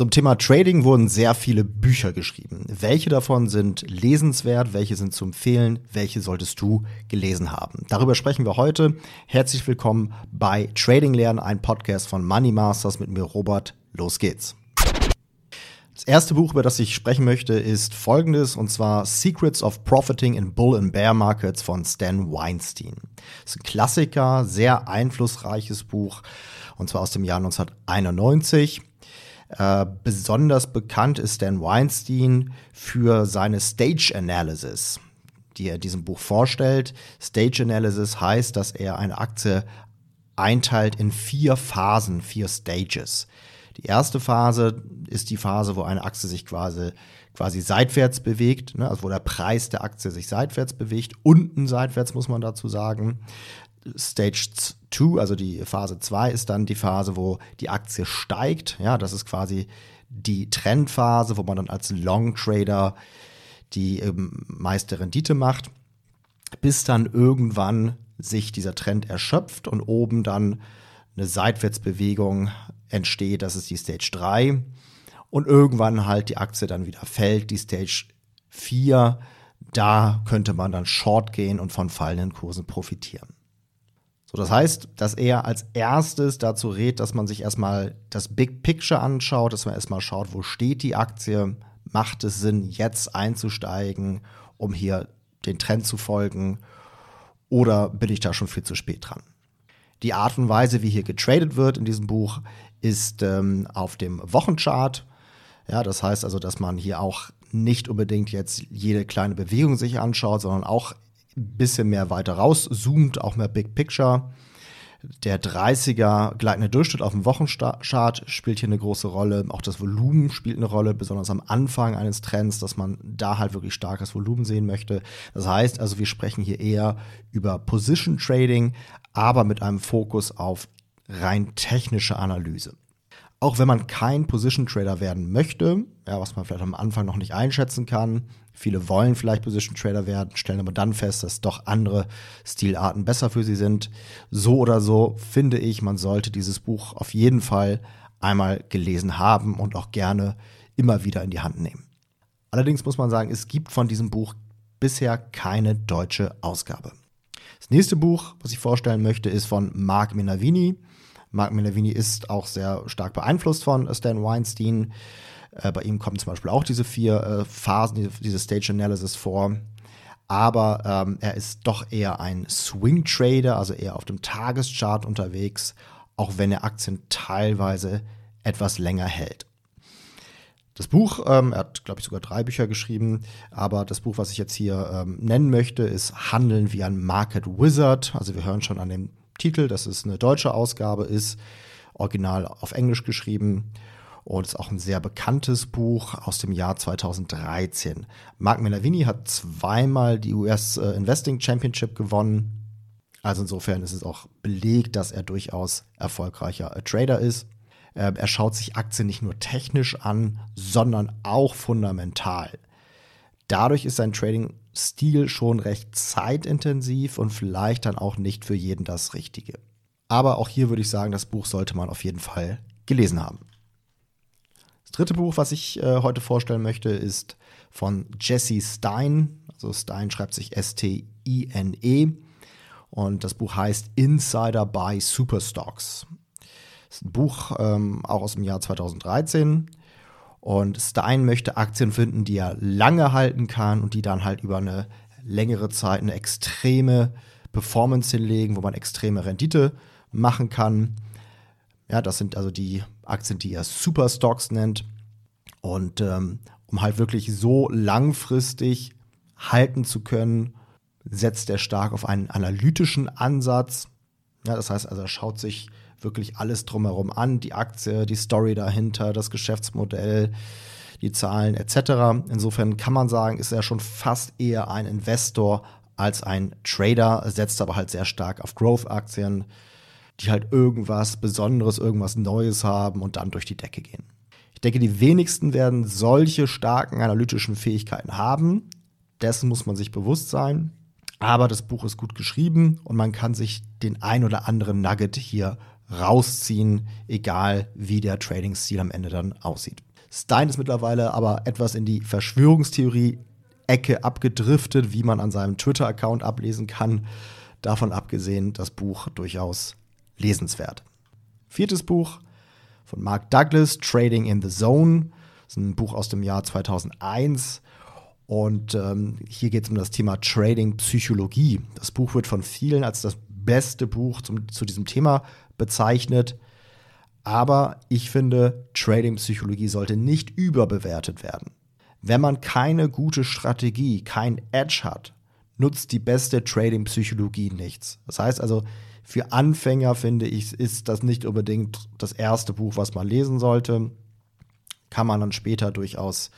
Zum Thema Trading wurden sehr viele Bücher geschrieben. Welche davon sind lesenswert, welche sind zu empfehlen, welche solltest du gelesen haben? Darüber sprechen wir heute. Herzlich willkommen bei Trading Lernen, ein Podcast von Money Masters mit mir Robert. Los geht's. Das erste Buch, über das ich sprechen möchte, ist folgendes, und zwar Secrets of Profiting in Bull and Bear Markets von Stan Weinstein. Das ist ein Klassiker, sehr einflussreiches Buch, und zwar aus dem Jahr 1991. Äh, besonders bekannt ist Stan Weinstein für seine Stage Analysis, die er diesem Buch vorstellt. Stage Analysis heißt, dass er eine Aktie einteilt in vier Phasen, vier Stages. Die erste Phase ist die Phase, wo eine Aktie sich quasi, quasi seitwärts bewegt, ne? also wo der Preis der Aktie sich seitwärts bewegt, unten seitwärts muss man dazu sagen. Stage 2, also die Phase 2 ist dann die Phase, wo die Aktie steigt. Ja, das ist quasi die Trendphase, wo man dann als Long Trader die ähm, meiste Rendite macht, bis dann irgendwann sich dieser Trend erschöpft und oben dann eine Seitwärtsbewegung entsteht, das ist die Stage 3 und irgendwann halt die Aktie dann wieder fällt, die Stage 4, da könnte man dann short gehen und von fallenden Kursen profitieren. So, das heißt, dass er als erstes dazu rät, dass man sich erstmal das Big Picture anschaut, dass man erstmal schaut, wo steht die Aktie, macht es Sinn, jetzt einzusteigen, um hier den Trend zu folgen, oder bin ich da schon viel zu spät dran? Die Art und Weise, wie hier getradet wird in diesem Buch, ist ähm, auf dem Wochenchart. Ja, das heißt also, dass man hier auch nicht unbedingt jetzt jede kleine Bewegung sich anschaut, sondern auch bisschen mehr weiter rauszoomt, auch mehr Big Picture. Der 30er gleitende Durchschnitt auf dem Wochenchart spielt hier eine große Rolle. Auch das Volumen spielt eine Rolle, besonders am Anfang eines Trends, dass man da halt wirklich starkes Volumen sehen möchte. Das heißt also, wir sprechen hier eher über Position Trading, aber mit einem Fokus auf rein technische Analyse. Auch wenn man kein Position Trader werden möchte, ja, was man vielleicht am Anfang noch nicht einschätzen kann, viele wollen vielleicht Position Trader werden, stellen aber dann fest, dass doch andere Stilarten besser für sie sind. So oder so finde ich, man sollte dieses Buch auf jeden Fall einmal gelesen haben und auch gerne immer wieder in die Hand nehmen. Allerdings muss man sagen, es gibt von diesem Buch bisher keine deutsche Ausgabe. Das nächste Buch, was ich vorstellen möchte, ist von Mark Minavini. Mark Minervini ist auch sehr stark beeinflusst von Stan Weinstein. Äh, bei ihm kommen zum Beispiel auch diese vier äh, Phasen, diese, diese Stage Analysis vor. Aber ähm, er ist doch eher ein Swing Trader, also eher auf dem Tageschart unterwegs, auch wenn er Aktien teilweise etwas länger hält. Das Buch, ähm, er hat, glaube ich, sogar drei Bücher geschrieben, aber das Buch, was ich jetzt hier ähm, nennen möchte, ist Handeln wie ein Market Wizard. Also wir hören schon an dem Titel, dass es eine deutsche Ausgabe ist, original auf Englisch geschrieben. Und ist auch ein sehr bekanntes Buch aus dem Jahr 2013. Mark Minervini hat zweimal die US äh, Investing Championship gewonnen. Also insofern ist es auch belegt, dass er durchaus erfolgreicher äh, Trader ist. Ähm, er schaut sich Aktien nicht nur technisch an, sondern auch fundamental. Dadurch ist sein Trading Stil schon recht zeitintensiv und vielleicht dann auch nicht für jeden das Richtige. Aber auch hier würde ich sagen, das Buch sollte man auf jeden Fall gelesen haben. Das dritte Buch, was ich äh, heute vorstellen möchte, ist von Jesse Stein. Also Stein schreibt sich S-T-I-N-E. Und das Buch heißt Insider by Superstocks. Das ist ein Buch ähm, auch aus dem Jahr 2013. Und Stein möchte Aktien finden, die er lange halten kann und die dann halt über eine längere Zeit eine extreme Performance hinlegen, wo man extreme Rendite machen kann. Ja, das sind also die Aktien, die er Superstocks nennt. Und ähm, um halt wirklich so langfristig halten zu können, setzt er stark auf einen analytischen Ansatz. Ja, das heißt also, er schaut sich wirklich alles drumherum an, die Aktie, die Story dahinter, das Geschäftsmodell, die Zahlen etc. Insofern kann man sagen, ist er schon fast eher ein Investor als ein Trader, setzt aber halt sehr stark auf Growth-Aktien, die halt irgendwas Besonderes, irgendwas Neues haben und dann durch die Decke gehen. Ich denke, die wenigsten werden solche starken analytischen Fähigkeiten haben. Dessen muss man sich bewusst sein. Aber das Buch ist gut geschrieben und man kann sich den ein oder anderen Nugget hier rausziehen, egal wie der Trading-Stil am Ende dann aussieht. Stein ist mittlerweile aber etwas in die Verschwörungstheorie-Ecke abgedriftet, wie man an seinem Twitter-Account ablesen kann. Davon abgesehen, das Buch durchaus lesenswert. Viertes Buch von Mark Douglas, Trading in the Zone. Das ist ein Buch aus dem Jahr 2001. Und ähm, hier geht es um das Thema Trading Psychologie. Das Buch wird von vielen als das beste Buch zum, zu diesem Thema bezeichnet. Aber ich finde, Trading-Psychologie sollte nicht überbewertet werden. Wenn man keine gute Strategie, kein Edge hat, nutzt die beste Trading-Psychologie nichts. Das heißt also, für Anfänger finde ich, ist das nicht unbedingt das erste Buch, was man lesen sollte. Kann man dann später durchaus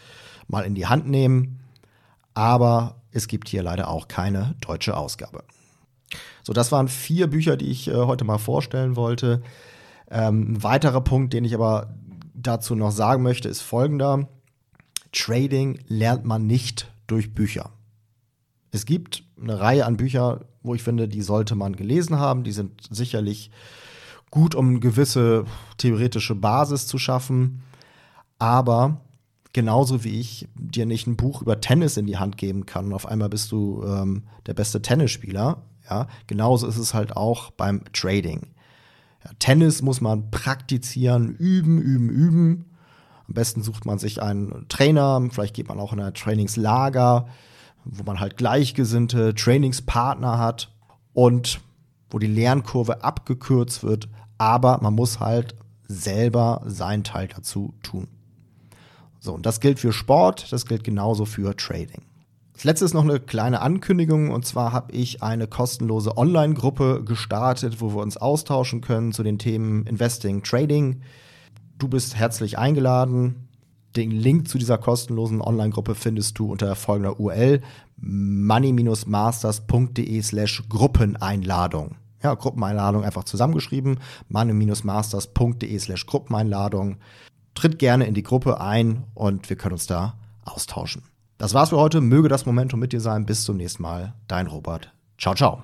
mal in die Hand nehmen. Aber es gibt hier leider auch keine deutsche Ausgabe. So, das waren vier Bücher, die ich äh, heute mal vorstellen wollte. Ähm, ein weiterer Punkt, den ich aber dazu noch sagen möchte, ist folgender. Trading lernt man nicht durch Bücher. Es gibt eine Reihe an Büchern, wo ich finde, die sollte man gelesen haben. Die sind sicherlich gut, um eine gewisse theoretische Basis zu schaffen. Aber genauso wie ich dir nicht ein Buch über Tennis in die Hand geben kann und auf einmal bist du ähm, der beste Tennisspieler, ja, genauso ist es halt auch beim Trading. Ja, Tennis muss man praktizieren, üben, üben, üben. Am besten sucht man sich einen Trainer, vielleicht geht man auch in ein Trainingslager, wo man halt gleichgesinnte Trainingspartner hat und wo die Lernkurve abgekürzt wird, aber man muss halt selber seinen Teil dazu tun. So, und das gilt für Sport, das gilt genauso für Trading. Als letztes noch eine kleine Ankündigung und zwar habe ich eine kostenlose Online-Gruppe gestartet, wo wir uns austauschen können zu den Themen Investing, Trading. Du bist herzlich eingeladen. Den Link zu dieser kostenlosen Online-Gruppe findest du unter folgender URL money-masters.de slash Gruppeneinladung. Ja, Gruppeneinladung einfach zusammengeschrieben. money-masters.de slash Gruppeneinladung. Tritt gerne in die Gruppe ein und wir können uns da austauschen. Das war's für heute. Möge das Momentum mit dir sein. Bis zum nächsten Mal. Dein Robert. Ciao, ciao.